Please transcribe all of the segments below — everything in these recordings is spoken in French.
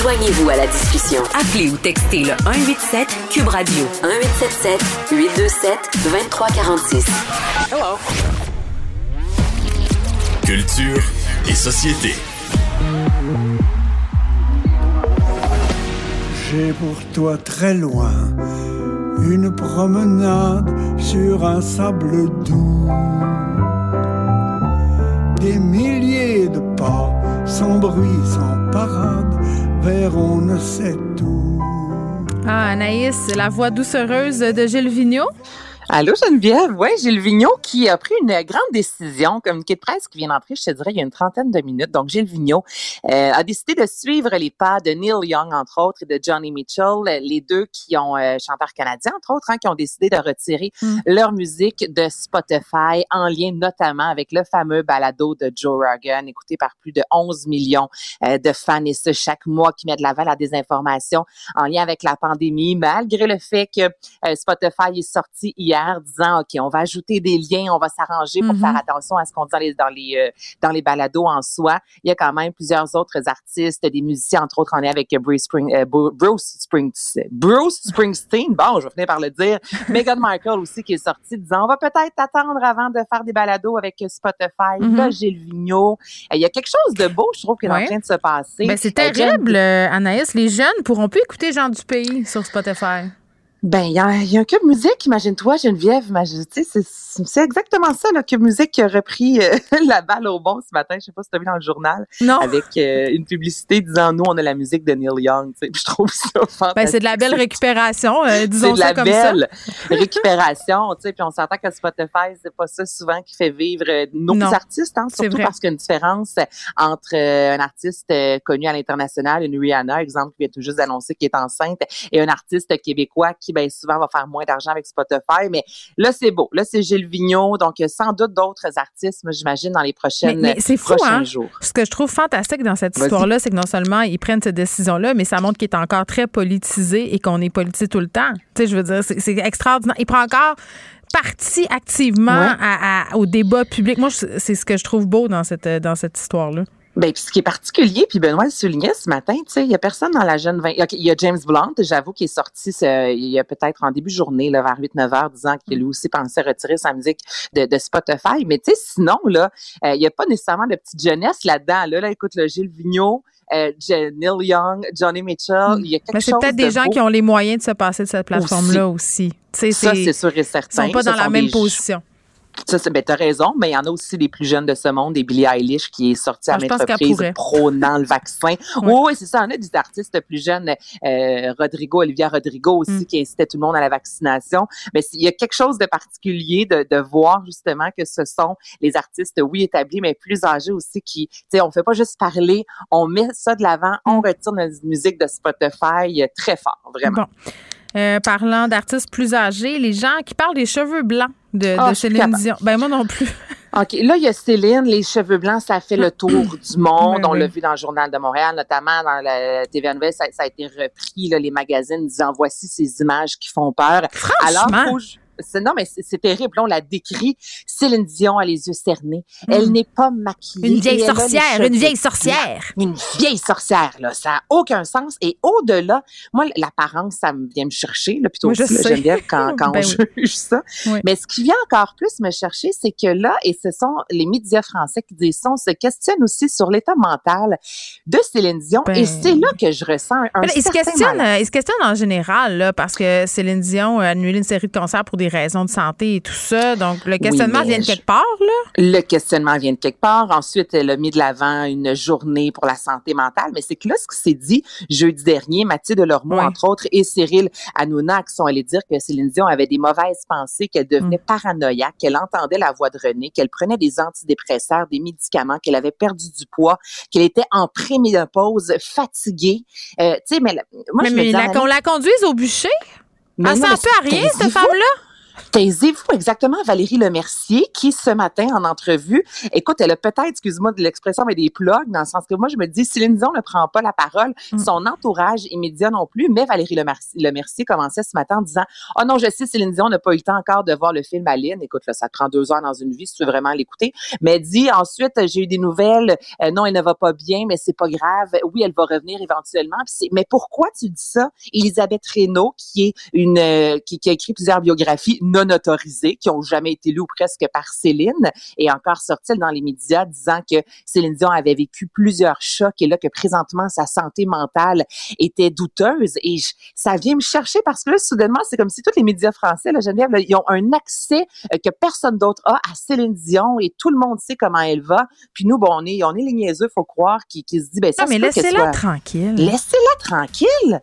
Joignez-vous à la discussion. Appelez ou textez le 187 Cube Radio 1877 827 2346. Hello. Culture et société. J'ai pour toi très loin une promenade sur un sable doux. Des milliers de pas, sans bruit, sans parade, on ne sait où. Ah, Anaïs, la voix doucereuse de Gilles Vigneault. Allô Geneviève, oui, Gilles Vigneault qui a pris une grande décision, communiqué de presse qui vient d'entrer, je te dirais, il y a une trentaine de minutes. Donc Gilles Vigneault euh, a décidé de suivre les pas de Neil Young, entre autres, et de Johnny Mitchell, les deux qui ont, euh, chanteurs canadiens, entre autres, hein, qui ont décidé de retirer Mm. leur musique de Spotify en lien notamment avec le fameux balado de Joe Rogan, écouté par plus de 11 millions euh, de fans, et ce, chaque mois, qui met de l'avant la désinformation en lien avec la pandémie, malgré le fait que euh, Spotify est sorti hier disant OK, on va ajouter des liens, on va s'arranger pour Mhm. faire attention à ce qu'on dit dans les dans les euh, dans les balados en soi. Il y a quand même plusieurs autres artistes, des musiciens entre autres, on est avec Bruce Spring euh, Bru- Bruce Springsteen. Bruce Springsteen, bon, je vais finir par le dire. Meghan Markle aussi qui est sortie disant on va peut-être attendre avant de faire des balados avec Spotify. Mhm. Là, Gilles Vigneault, il y a quelque chose de beau, je trouve, qui est Ouais. en train de se passer. Ben, c'est terrible, euh, Anaïs. Les jeunes pourront plus écouter Jean du Pays sur Spotify. Ben, il y, y a un Cube Musique, imagine-toi, Geneviève. imagine- tu sais, C'est c'est exactement ça, le Cube Musique qui a repris euh, la balle au bon ce matin. Je sais pas si tu as vu dans le journal, Non. avec euh, une publicité disant nous, on a la musique de Neil Young. tu sais. Je trouve ça fantastique. Ben, c'est de la belle récupération, euh, C'est disons de ça la comme ça. belle récupération, tu sais, puis on s'entend que Spotify, c'est pas ça souvent qui fait vivre nos Non, artistes, hein, c'est surtout parce qu'il y a une différence entre un artiste connu à l'international, une Rihanna, exemple, qui vient tout juste d'annoncer qu'elle est enceinte, et un artiste québécois qui, ben, souvent va faire moins d'argent avec Spotify, mais là, c'est beau. Là, c'est Gilles Vigneault, donc il y a sans doute d'autres artistes, j'imagine, dans les prochaines, Mais- mais c'est fou, prochains hein? jours. Ce que je trouve fantastique dans cette histoire-là, c'est que non seulement ils prennent cette décision-là, mais ça montre qu'il est encore très politisé et qu'on est politisé tout le temps. Tu sais, je veux dire, c'est extraordinaire. Il prend encore partie activement Ouais. à- à- au débat public. Moi, c'est ce que je trouve beau dans cette, dans cette histoire-là. Ben, puis ce qui est particulier, puis Benoît le soulignait ce matin, tu sais, il y a personne dans la jeune 20. OK, il y a James Blunt, j'avoue, qui est sorti ce- il y a peut-être en début de journée, là, vers 8-9 heures, disant qu'il lui aussi pensait retirer sa musique de, de Spotify. Mais tu sais, sinon, là, euh, il n'y a pas nécessairement de petite jeunesse là-dedans. Là, là, écoute, le Gilles Vigneault, euh, Neil Young, Johnny Mitchell, il y a quelque Mais c'est peut-être de des gens beau. qui ont les moyens de se passer de cette plateforme-là aussi. Ça, c'est- sûr et Ils certain. sont pas dans la même position. Ça, c'est, ben, t'as raison, mais il y en a aussi des plus jeunes de ce monde, des Billie Eilish qui est sortie à Ah, reprises pourrait. prônant le vaccin. Oui, oui, c'est ça. Il y en a des artistes plus jeunes, euh, Rodrigo, Olivia Rodrigo aussi, Mm. qui incitait tout le monde à la vaccination. Mais il y a quelque chose de particulier de, de voir justement que ce sont les artistes, oui, établis, mais plus âgés aussi qui, tu sais, on fait pas juste parler, on met ça de l'avant, on retire notre musique de Spotify euh, très fort, vraiment. Bon. Euh, parlant d'artistes plus âgés, les gens qui parlent des cheveux blancs de, Ah, de Céline. Dion. Ben moi non plus. OK. Là, il y a Céline, les cheveux blancs, ça fait le tour du monde. Ben On l'a vu dans le Journal de Montréal, notamment dans la TVA Nouvelle, ça, ça a été repris, là, les magazines disant voici ces images qui font peur. Alors, Franchement. faut- c'est- non, mais c'est terrible. Là, on la décrit. Céline Dion a les yeux cernés. Elle Mm. n'est pas maquillée. Une vieille sorcière, une vieille sorcière. Une vieille sorcière, là. Ça n'a aucun sens. Et au-delà, moi, l'apparence, ça vient me chercher, là, plutôt là, sais. Geneviève, quand, quand Ben on juge ça. Oui. Mais ce qui vient encore plus me chercher, c'est que là, et ce sont les médias français qui disent ça, on se questionne aussi sur l'état mental de Céline Dion. Ben. Et c'est là que je ressens un là, il, se questionne, il se questionne en général, là, parce que Céline Dion a annulé une série de concerts pour des raisons de santé et tout ça. Donc, le questionnement vient de je- quelque part, là? Le questionnement vient de quelque part. Ensuite, elle a mis de l'avant une journée pour la santé mentale. Mais c'est que là, ce qui s'est dit jeudi dernier, Mathilde Lormeau, Oui. entre autres, et Cyril Hanouna, qui sont allés dire que Céline Dion avait des mauvaises pensées, qu'elle devenait Mm. paranoïaque, qu'elle entendait la voix de René, qu'elle prenait des antidépresseurs, des médicaments, qu'elle avait perdu du poids, qu'elle était en préménopause, fatiguée. Euh, tu sais, mais moi, mais je me mais dis, la- qu'on la conduise au bûcher, mais elle mais un peu à rien, cette femme-là? Taisez-vous exactement Valérie Lemercier qui, ce matin, en entrevue, écoute, elle a peut-être, excuse-moi de l'expression, mais des plugs, dans le sens que moi, je me dis, Céline Dion ne prend pas la parole, Mm. son entourage immédiat non plus, mais Valérie Lemercier, Lemercier commençait ce matin en disant, oh non, je sais, Céline Dion n'a pas eu le temps encore de voir le film Aline. Écoute, là, ça prend deux heures dans une vie si tu veux vraiment l'écouter. Mais elle dit, ensuite, j'ai eu des nouvelles, euh, non, elle ne va pas bien, mais c'est pas grave. Oui, elle va revenir éventuellement. Mais pourquoi tu dis ça? Elisabeth Reynaud, qui est une, euh, qui, qui a écrit plusieurs biographies non autorisées, qui ont jamais été lues ou presque par Céline, et encore sorti dans les médias disant que Céline Dion avait vécu plusieurs chocs et là, que présentement, sa santé mentale était douteuse. Et je- ça vient me chercher parce que là, soudainement, c'est comme si tous les médias français, là, Geneviève, là, ils ont un accès euh, que personne d'autre a à Céline Dion et tout le monde sait comment elle va. Puis nous, bon, on est, on est les niaiseux, faut croire, qui, qui se dit, ben ça Non, mais peut qu'elle laissez-la soit- tranquille. Laissez-la tranquille.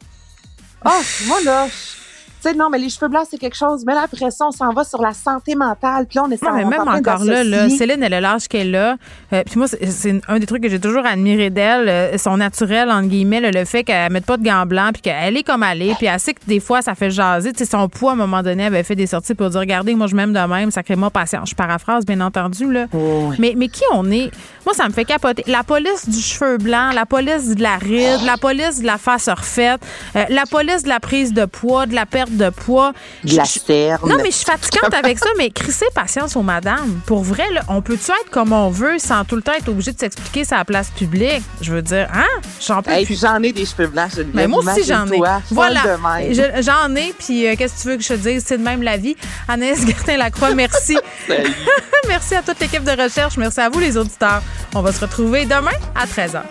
Oh, moi là, je- sais, non, mais les cheveux blancs, c'est quelque chose. Mais là, après ça, on s'en va sur la santé mentale. Puis là, on est Non, mais même encore là, là, Céline, elle a l'âge qu'elle a. Euh, puis moi, c'est- un des trucs que j'ai toujours admiré d'elle, euh, son naturel, entre guillemets, là, le fait qu'elle ne mette pas de gants blancs, puis qu'elle est comme elle est, puis elle sait que des fois, ça fait jaser. Tu sais, son poids, à un moment donné, elle avait fait des sorties pour dire Regardez, moi, je m'aime de même, sacrément patience. Je paraphrase, bien entendu. Là. Oui. Mais, mais qui on est? Moi, ça me fait capoter. La police du cheveu blanc, la police de la ride, la police de la face refaite, euh, la police de la prise de poids, de la perte de poids. de la cerne. non, mais je suis fatigante avec ça, mais crissez patience aux madames. Pour vrai, là, on peut-tu être comme on veut sans tout le temps être obligé de s'expliquer sur la place publique? Je veux dire, hein? J'en peux Hey, plus. puis j'en ai des cheveux blancs, Geneviève. Mais moi aussi, j'en ai. Voilà. J'en ai, puis euh, qu'est-ce que tu veux que je te dise? C'est de même la vie. Anaïs Gertin-Lacroix, merci. Merci à toute l'équipe de recherche. Merci à vous, les auditeurs. On va se retrouver demain à 13h.